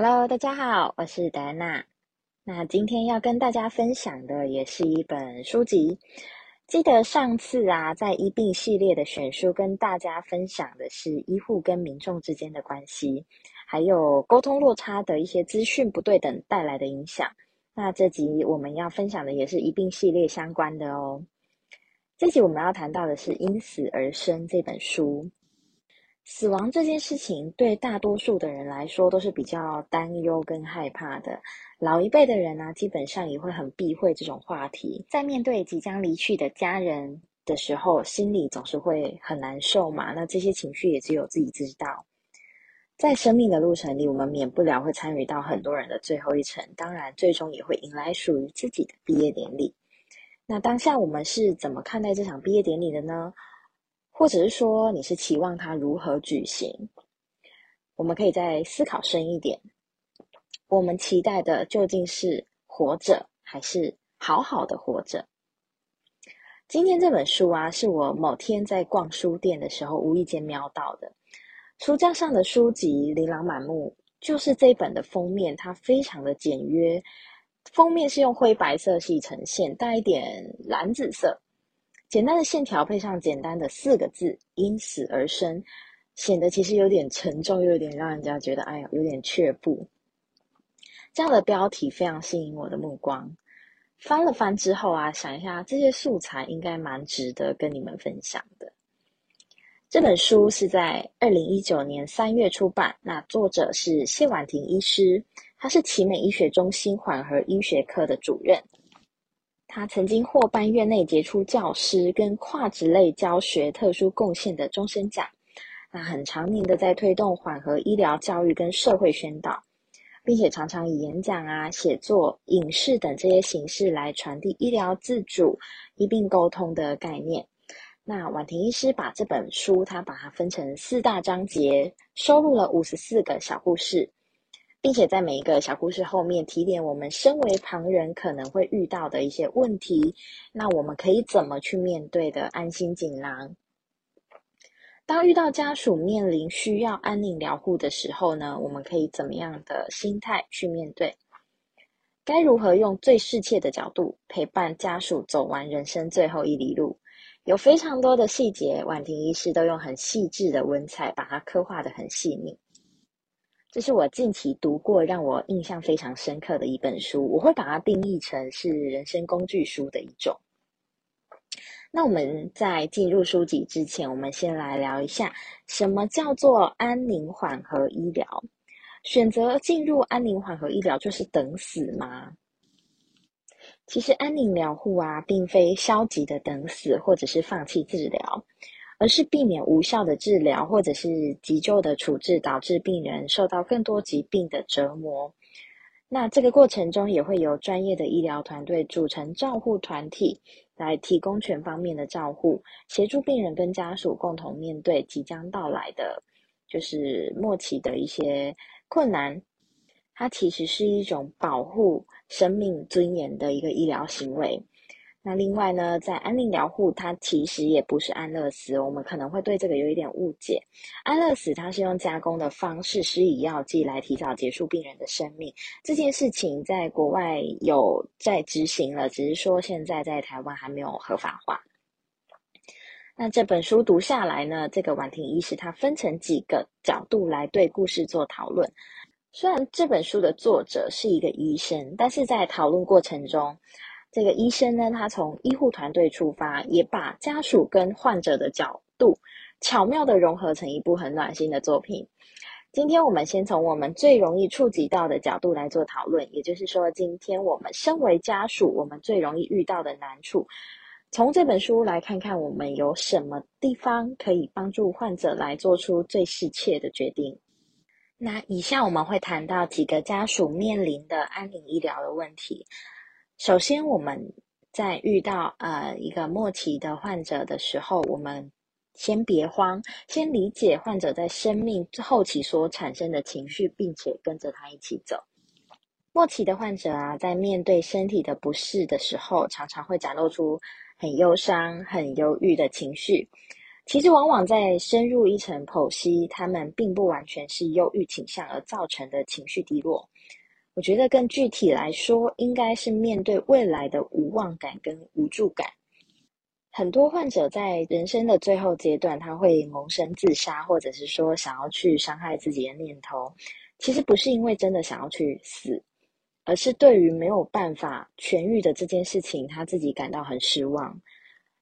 Hello，大家好，我是戴安娜。那今天要跟大家分享的也是一本书籍。记得上次啊，在医病系列的选书跟大家分享的是医护跟民众之间的关系，还有沟通落差的一些资讯不对等带来的影响。那这集我们要分享的也是一病系列相关的哦。这集我们要谈到的是《因死而生》这本书。死亡这件事情对大多数的人来说都是比较担忧跟害怕的。老一辈的人呢，基本上也会很避讳这种话题。在面对即将离去的家人的时候，心里总是会很难受嘛。那这些情绪也只有自己知道。在生命的路程里，我们免不了会参与到很多人的最后一程，当然，最终也会迎来属于自己的毕业典礼。那当下我们是怎么看待这场毕业典礼的呢？或者是说，你是期望它如何举行？我们可以再思考深一点。我们期待的究竟是活着，还是好好的活着？今天这本书啊，是我某天在逛书店的时候无意间瞄到的。书架上的书籍琳琅满目，就是这本的封面，它非常的简约。封面是用灰白色系呈现，带一点蓝紫色。简单的线条配上简单的四个字“因死而生”，显得其实有点沉重，又有点让人家觉得哎呀，有点却步。这样的标题非常吸引我的目光。翻了翻之后啊，想一下这些素材应该蛮值得跟你们分享的。这本书是在二零一九年三月出版，那作者是谢婉婷医师，他是奇美医学中心缓和医学科的主任。他曾经获颁院内杰出教师跟跨职类教学特殊贡献的终身奖，那很常年的在推动缓和医疗教育跟社会宣导，并且常常以演讲啊、写作、影视等这些形式来传递医疗自主、医病沟通的概念。那婉婷医师把这本书，他把它分成四大章节，收录了五十四个小故事。并且在每一个小故事后面提点我们身为旁人可能会遇到的一些问题，那我们可以怎么去面对的安心锦囊？当遇到家属面临需要安宁疗护的时候呢，我们可以怎么样的心态去面对？该如何用最适切的角度陪伴家属走完人生最后一里路？有非常多的细节，婉婷医师都用很细致的文采把它刻画的很细腻。这是我近期读过让我印象非常深刻的一本书，我会把它定义成是人生工具书的一种。那我们在进入书籍之前，我们先来聊一下什么叫做安宁缓和医疗？选择进入安宁缓和医疗就是等死吗？其实安宁疗护啊，并非消极的等死，或者是放弃治疗。而是避免无效的治疗或者是急救的处置，导致病人受到更多疾病的折磨。那这个过程中也会有专业的医疗团队组成照护团体，来提供全方面的照护，协助病人跟家属共同面对即将到来的，就是末期的一些困难。它其实是一种保护生命尊严的一个医疗行为。那另外呢，在安宁疗护，它其实也不是安乐死，我们可能会对这个有一点误解。安乐死它是用加工的方式施以药剂来提早结束病人的生命，这件事情在国外有在执行了，只是说现在在台湾还没有合法化。那这本书读下来呢，这个婉婷医师他分成几个角度来对故事做讨论。虽然这本书的作者是一个医生，但是在讨论过程中。这个医生呢，他从医护团队出发，也把家属跟患者的角度巧妙的融合成一部很暖心的作品。今天我们先从我们最容易触及到的角度来做讨论，也就是说，今天我们身为家属，我们最容易遇到的难处，从这本书来看看我们有什么地方可以帮助患者来做出最适切的决定。那以下我们会谈到几个家属面临的安宁医疗的问题。首先，我们在遇到呃一个末期的患者的时候，我们先别慌，先理解患者在生命后期所产生的情绪，并且跟着他一起走。末期的患者啊，在面对身体的不适的时候，常常会展露出很忧伤、很忧郁的情绪。其实往往在深入一层剖析，他们并不完全是忧郁倾向而造成的情绪低落。我觉得更具体来说，应该是面对未来的无望感跟无助感。很多患者在人生的最后阶段，他会萌生自杀，或者是说想要去伤害自己的念头。其实不是因为真的想要去死，而是对于没有办法痊愈的这件事情，他自己感到很失望。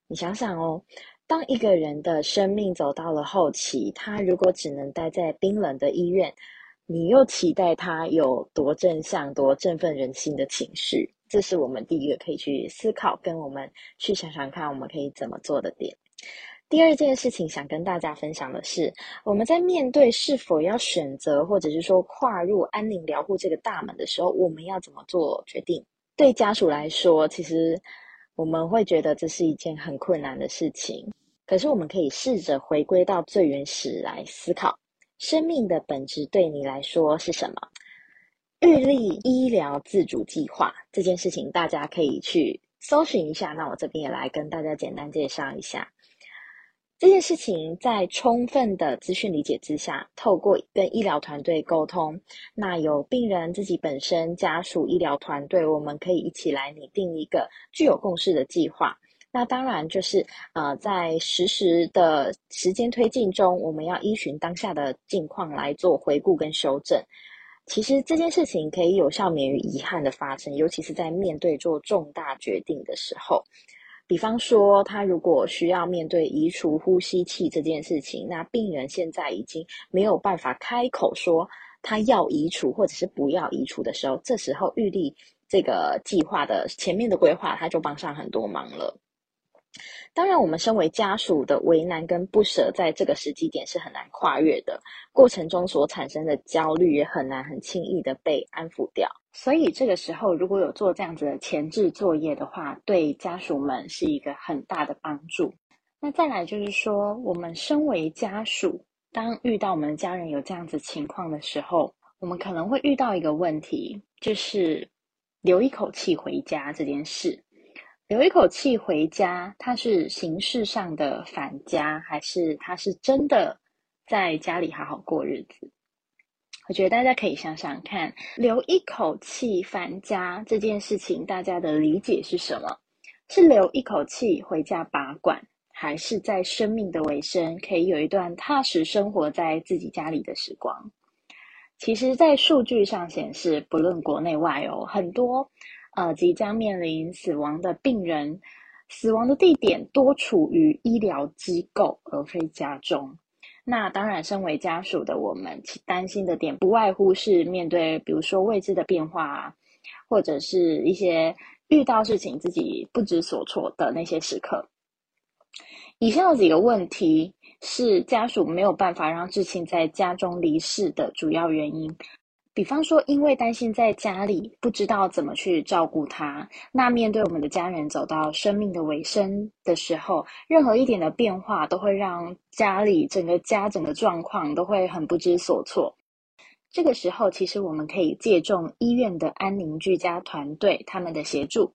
你想想哦。当一个人的生命走到了后期，他如果只能待在冰冷的医院，你又期待他有多正向、多振奋人心的情绪？这是我们第一个可以去思考，跟我们去想想看，我们可以怎么做的点。第二件事情想跟大家分享的是，我们在面对是否要选择，或者是说跨入安宁疗护这个大门的时候，我们要怎么做决定？对家属来说，其实。我们会觉得这是一件很困难的事情，可是我们可以试着回归到最原始来思考，生命的本质对你来说是什么？预立医疗自主计划这件事情，大家可以去搜寻一下。那我这边也来跟大家简单介绍一下。这件事情在充分的资讯理解之下，透过跟医疗团队沟通，那有病人自己本身、家属、医疗团队，我们可以一起来拟定一个具有共识的计划。那当然就是呃，在实时的时间推进中，我们要依循当下的境况来做回顾跟修正。其实这件事情可以有效免于遗憾的发生，尤其是在面对做重大决定的时候。比方说，他如果需要面对移除呼吸器这件事情，那病人现在已经没有办法开口说他要移除或者是不要移除的时候，这时候预立这个计划的前面的规划，他就帮上很多忙了。当然，我们身为家属的为难跟不舍，在这个时机点是很难跨越的。过程中所产生的焦虑也很难很轻易的被安抚掉。所以，这个时候如果有做这样子的前置作业的话，对家属们是一个很大的帮助。那再来就是说，我们身为家属，当遇到我们家人有这样子情况的时候，我们可能会遇到一个问题，就是留一口气回家这件事。留一口气回家，他是形式上的返家，还是他是真的在家里好好过日子？我觉得大家可以想想看，留一口气返家这件事情，大家的理解是什么？是留一口气回家拔管，还是在生命的尾声可以有一段踏实生活在自己家里的时光？其实，在数据上显示，不论国内外哦，很多。呃，即将面临死亡的病人，死亡的地点多处于医疗机构，而非家中。那当然，身为家属的我们，担心的点不外乎是面对，比如说未知的变化啊，或者是一些遇到事情自己不知所措的那些时刻。以上几个问题是家属没有办法让至亲在家中离世的主要原因。比方说，因为担心在家里不知道怎么去照顾他，那面对我们的家人走到生命的尾声的时候，任何一点的变化都会让家里整个家整个状况都会很不知所措。这个时候，其实我们可以借重医院的安宁居家团队他们的协助。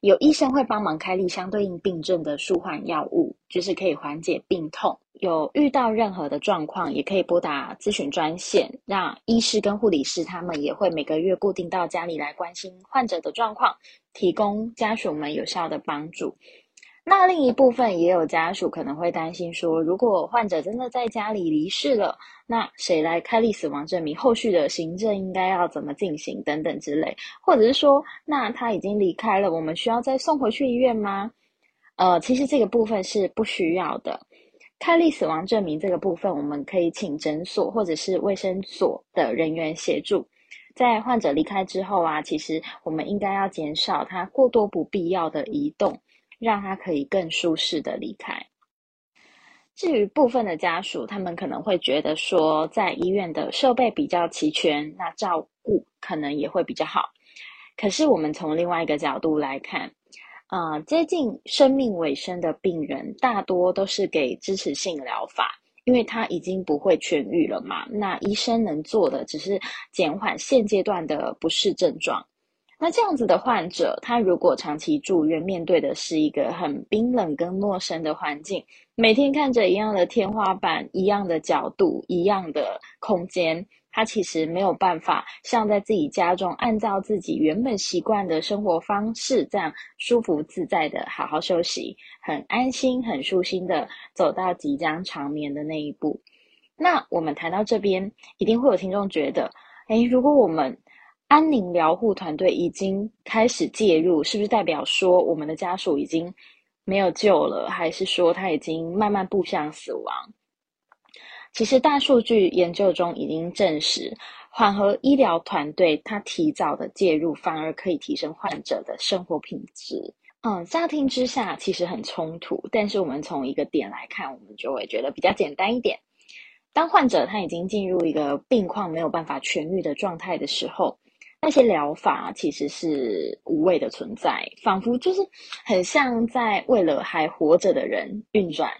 有医生会帮忙开立相对应病症的舒缓药物，就是可以缓解病痛。有遇到任何的状况，也可以拨打咨询专线，让医师跟护理师他们也会每个月固定到家里来关心患者的状况，提供家属们有效的帮助。那另一部分也有家属可能会担心说，如果患者真的在家里离世了，那谁来开立死亡证明？后续的行政应该要怎么进行？等等之类，或者是说，那他已经离开了，我们需要再送回去医院吗？呃，其实这个部分是不需要的。开立死亡证明这个部分，我们可以请诊所或者是卫生所的人员协助。在患者离开之后啊，其实我们应该要减少他过多不必要的移动。让他可以更舒适的离开。至于部分的家属，他们可能会觉得说，在医院的设备比较齐全，那照顾可能也会比较好。可是我们从另外一个角度来看，啊，接近生命尾声的病人，大多都是给支持性疗法，因为他已经不会痊愈了嘛。那医生能做的，只是减缓现阶段的不适症状。那这样子的患者，他如果长期住院，面对的是一个很冰冷跟陌生的环境，每天看着一样的天花板、一样的角度、一样的空间，他其实没有办法像在自己家中，按照自己原本习惯的生活方式，这样舒服自在的好好休息，很安心、很舒心的走到即将长眠的那一步。那我们谈到这边，一定会有听众觉得，诶，如果我们安宁疗护团队已经开始介入，是不是代表说我们的家属已经没有救了，还是说他已经慢慢步向死亡？其实大数据研究中已经证实，缓和医疗团队他提早的介入，反而可以提升患者的生活品质。嗯，乍听之下其实很冲突，但是我们从一个点来看，我们就会觉得比较简单一点。当患者他已经进入一个病况没有办法痊愈的状态的时候，那些疗法其实是无谓的存在，仿佛就是很像在为了还活着的人运转。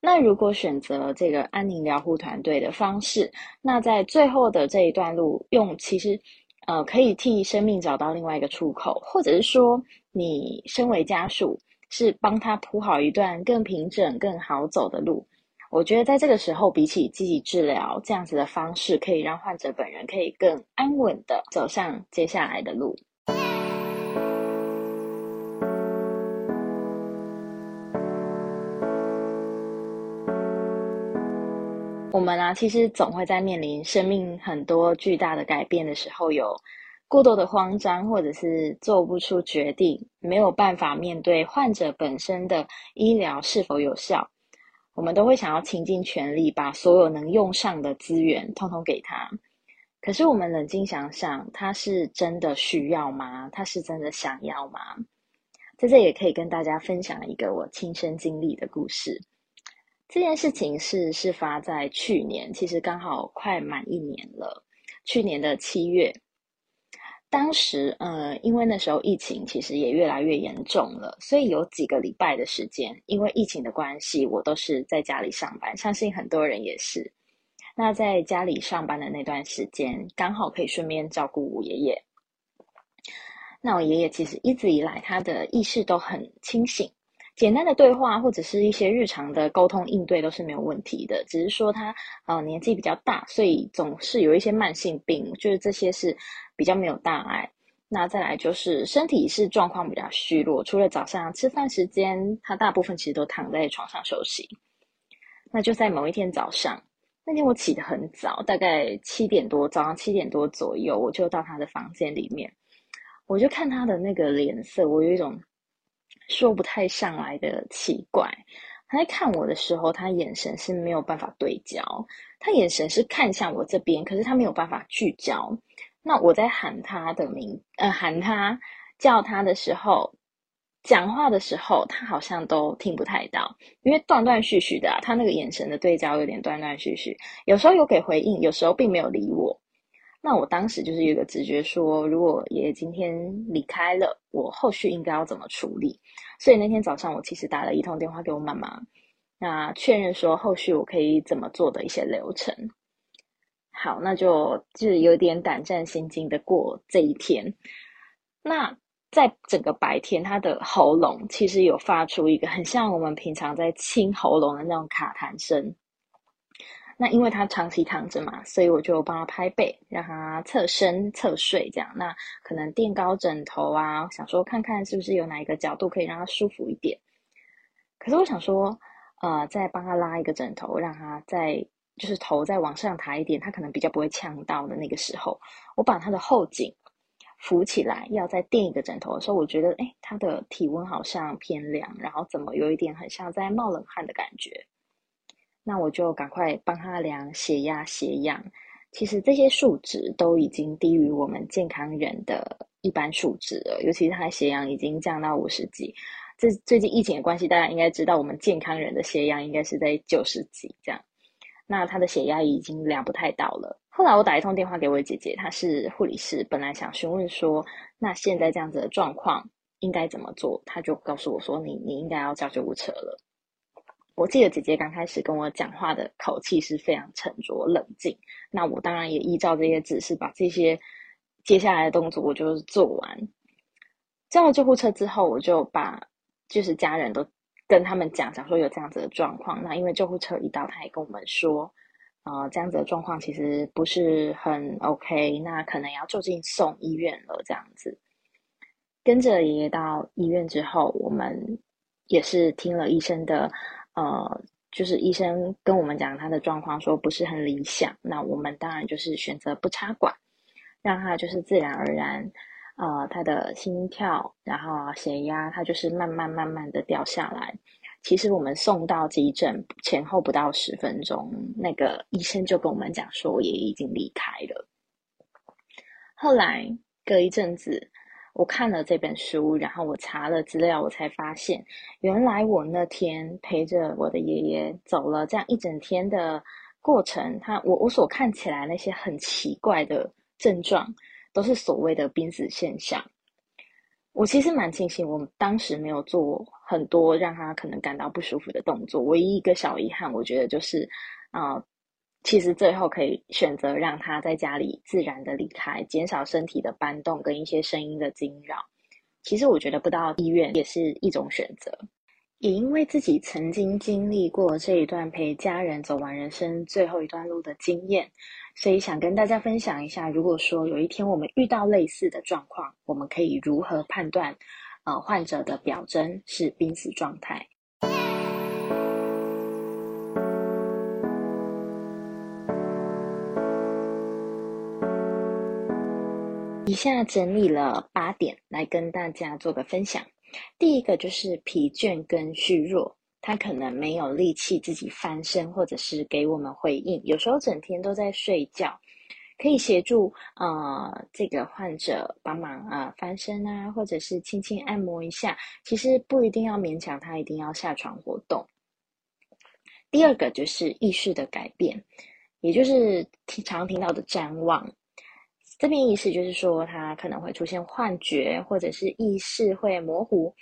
那如果选择这个安宁疗护团队的方式，那在最后的这一段路，用其实呃可以替生命找到另外一个出口，或者是说，你身为家属是帮他铺好一段更平整、更好走的路。我觉得在这个时候，比起积极治疗这样子的方式，可以让患者本人可以更安稳的走上接下来的路。我们啊，其实总会在面临生命很多巨大的改变的时候，有过多的慌张，或者是做不出决定，没有办法面对患者本身的医疗是否有效。我们都会想要倾尽全力，把所有能用上的资源通通给他。可是我们冷静想想，他是真的需要吗？他是真的想要吗？在这也可以跟大家分享一个我亲身经历的故事。这件事情是事发在去年，其实刚好快满一年了。去年的七月。当时，呃，因为那时候疫情其实也越来越严重了，所以有几个礼拜的时间，因为疫情的关系，我都是在家里上班。相信很多人也是。那在家里上班的那段时间，刚好可以顺便照顾我爷爷。那我爷爷其实一直以来他的意识都很清醒，简单的对话或者是一些日常的沟通应对都是没有问题的。只是说他呃年纪比较大，所以总是有一些慢性病，就是这些是。比较没有大碍，那再来就是身体是状况比较虚弱，除了早上吃饭时间，他大部分其实都躺在床上休息。那就在某一天早上，那天我起得很早，大概七点多，早上七点多左右，我就到他的房间里面，我就看他的那个脸色，我有一种说不太上来的奇怪。他在看我的时候，他眼神是没有办法对焦，他眼神是看向我这边，可是他没有办法聚焦。那我在喊他的名，呃，喊他叫他的时候，讲话的时候，他好像都听不太到，因为断断续续的，他那个眼神的对焦有点断断续续，有时候有给回应，有时候并没有理我。那我当时就是有一个直觉说，如果爷爷今天离开了，我后续应该要怎么处理？所以那天早上我其实打了一通电话给我妈妈，那确认说后续我可以怎么做的一些流程。好，那就就是有点胆战心惊的过这一天。那在整个白天，他的喉咙其实有发出一个很像我们平常在清喉咙的那种卡痰声。那因为他长期躺着嘛，所以我就帮他拍背，让他侧身侧睡，这样。那可能垫高枕头啊，想说看看是不是有哪一个角度可以让他舒服一点。可是我想说，呃，再帮他拉一个枕头，让他再。就是头再往上抬一点，他可能比较不会呛到的那个时候，我把他的后颈扶起来，要再垫一个枕头的时候，我觉得，哎，他的体温好像偏凉，然后怎么有一点很像在冒冷汗的感觉。那我就赶快帮他量血压、血氧。其实这些数值都已经低于我们健康人的一般数值了，尤其是他血氧已经降到五十几。这最近疫情的关系，大家应该知道，我们健康人的血氧应该是在九十几这样。那他的血压已经量不太到了。后来我打一通电话给我姐姐，她是护理师，本来想询问说，那现在这样子的状况应该怎么做？她就告诉我说，你你应该要叫救护车了。我记得姐姐刚开始跟我讲话的口气是非常沉着冷静。那我当然也依照这些指示，把这些接下来的动作我就做完。叫了救护车之后，我就把就是家人都跟他们讲讲说有这样子的状况。那因为救护车一到，他也跟我们说，呃，这样子的状况其实不是很 OK，那可能要就近送医院了。这样子，跟着爷爷到医院之后，我们也是听了医生的，呃，就是医生跟我们讲他的状况，说不是很理想。那我们当然就是选择不插管，让他就是自然而然。呃，他的心跳，然后血压，他就是慢慢慢慢的掉下来。其实我们送到急诊前后不到十分钟，那个医生就跟我们讲说，爷爷已经离开了。后来隔一阵子，我看了这本书，然后我查了资料，我才发现，原来我那天陪着我的爷爷走了这样一整天的过程，他我我所看起来那些很奇怪的症状。都是所谓的濒死现象。我其实蛮庆幸，我们当时没有做很多让他可能感到不舒服的动作。唯一一个小遗憾，我觉得就是，啊，其实最后可以选择让他在家里自然的离开，减少身体的搬动跟一些声音的惊扰。其实我觉得不到医院也是一种选择。也因为自己曾经经历过这一段陪家人走完人生最后一段路的经验。所以想跟大家分享一下，如果说有一天我们遇到类似的状况，我们可以如何判断，呃，患者的表征是濒死状态。以下整理了八点来跟大家做个分享。第一个就是疲倦跟虚弱。他可能没有力气自己翻身，或者是给我们回应。有时候整天都在睡觉，可以协助呃这个患者帮忙啊翻身啊，或者是轻轻按摩一下。其实不一定要勉强他一定要下床活动。第二个就是意识的改变，也就是常听到的瞻望。这边意思就是说，他可能会出现幻觉，或者是意识会模糊。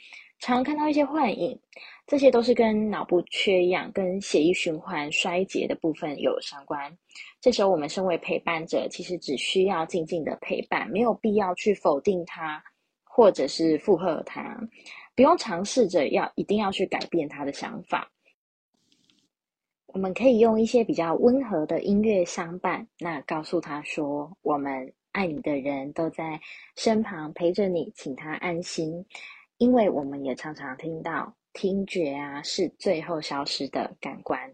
常看到一些幻影，这些都是跟脑部缺氧、跟血液循环衰竭的部分有相关。这时候，我们身为陪伴者，其实只需要静静的陪伴，没有必要去否定他，或者是附和他，不用尝试着要一定要去改变他的想法。我们可以用一些比较温和的音乐相伴，那告诉他说：“我们爱你的人都在身旁陪着你，请他安心。”因为我们也常常听到听觉啊是最后消失的感官。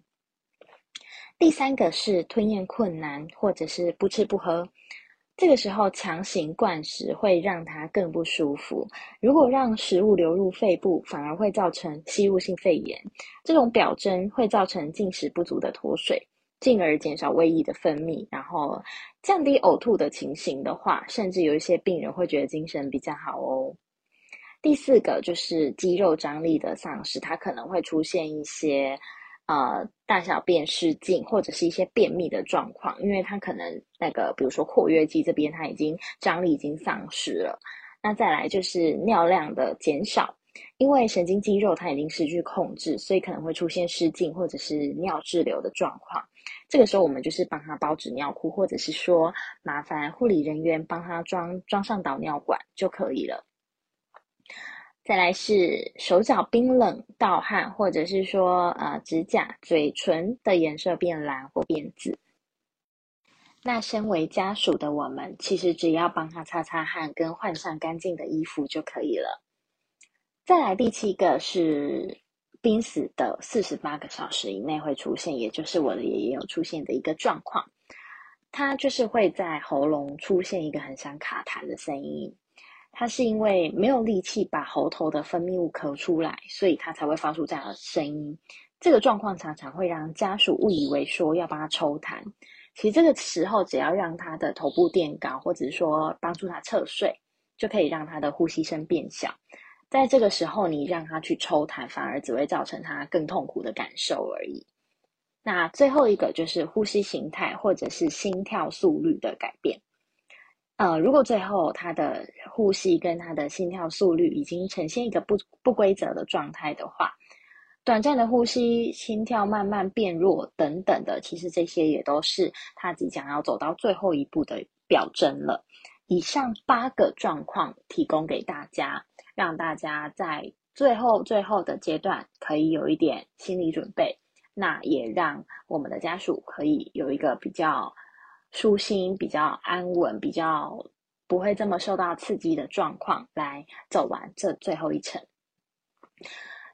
第三个是吞咽困难或者是不吃不喝，这个时候强行灌食会让它更不舒服。如果让食物流入肺部，反而会造成吸入性肺炎。这种表征会造成进食不足的脱水，进而减少胃液的分泌，然后降低呕吐的情形的话，甚至有一些病人会觉得精神比较好哦。第四个就是肌肉张力的丧失，它可能会出现一些呃大小便失禁或者是一些便秘的状况，因为它可能那个比如说括约肌这边它已经张力已经丧失了。那再来就是尿量的减少，因为神经肌肉它已经失去控制，所以可能会出现失禁或者是尿滞留的状况。这个时候我们就是帮他包纸尿裤，或者是说麻烦护理人员帮他装装上导尿管就可以了。再来是手脚冰冷、盗汗，或者是说呃指甲、嘴唇的颜色变蓝或变紫。那身为家属的我们，其实只要帮他擦擦汗，跟换上干净的衣服就可以了。再来第七个是濒死的四十八个小时以内会出现，也就是我的爷爷有出现的一个状况，他就是会在喉咙出现一个很像卡痰的声音。他是因为没有力气把喉头的分泌物咳出来，所以他才会发出这样的声音。这个状况常常会让家属误以为说要帮他抽痰。其实这个时候只要让他的头部垫高，或者是说帮助他侧睡，就可以让他的呼吸声变小。在这个时候，你让他去抽痰，反而只会造成他更痛苦的感受而已。那最后一个就是呼吸形态或者是心跳速率的改变。呃，如果最后他的呼吸跟他的心跳速率已经呈现一个不不规则的状态的话，短暂的呼吸、心跳慢慢变弱等等的，其实这些也都是他即将要走到最后一步的表征了。以上八个状况提供给大家，让大家在最后最后的阶段可以有一点心理准备，那也让我们的家属可以有一个比较舒心、比较安稳、比较不会这么受到刺激的状况来走完这最后一程。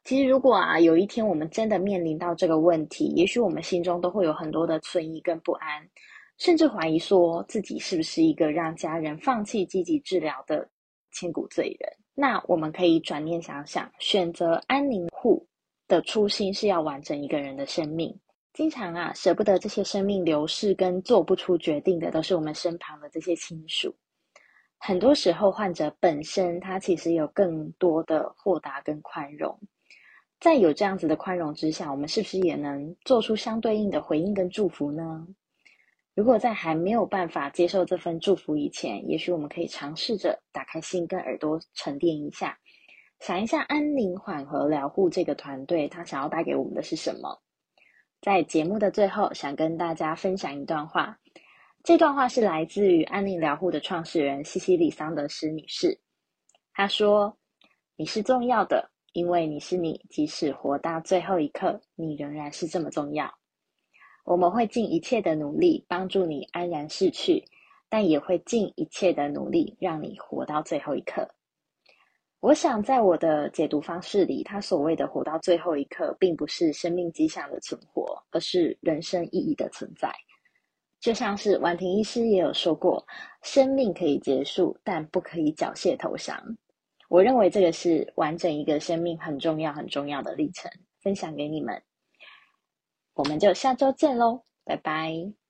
其实，如果啊有一天我们真的面临到这个问题，也许我们心中都会有很多的存疑跟不安，甚至怀疑说自己是不是一个让家人放弃积极治疗的千古罪人。那我们可以转念想想，选择安宁护的初心是要完整一个人的生命。经常啊舍不得这些生命流逝跟做不出决定的，都是我们身旁的这些亲属。很多时候，患者本身他其实有更多的豁达跟宽容。在有这样子的宽容之下，我们是不是也能做出相对应的回应跟祝福呢？如果在还没有办法接受这份祝福以前，也许我们可以尝试着打开心跟耳朵，沉淀一下，想一下安宁缓和疗护这个团队，他想要带给我们的是什么？在节目的最后，想跟大家分享一段话。这段话是来自于安宁疗护的创始人西西里桑德斯女士。她说：“你是重要的。”因为你是你，即使活到最后一刻，你仍然是这么重要。我们会尽一切的努力帮助你安然逝去，但也会尽一切的努力让你活到最后一刻。我想，在我的解读方式里，他所谓的活到最后一刻，并不是生命迹象的存活，而是人生意义的存在。就像是婉婷医师也有说过，生命可以结束，但不可以缴械投降。我认为这个是完整一个生命很重要、很重要的历程，分享给你们。我们就下周见喽，拜拜。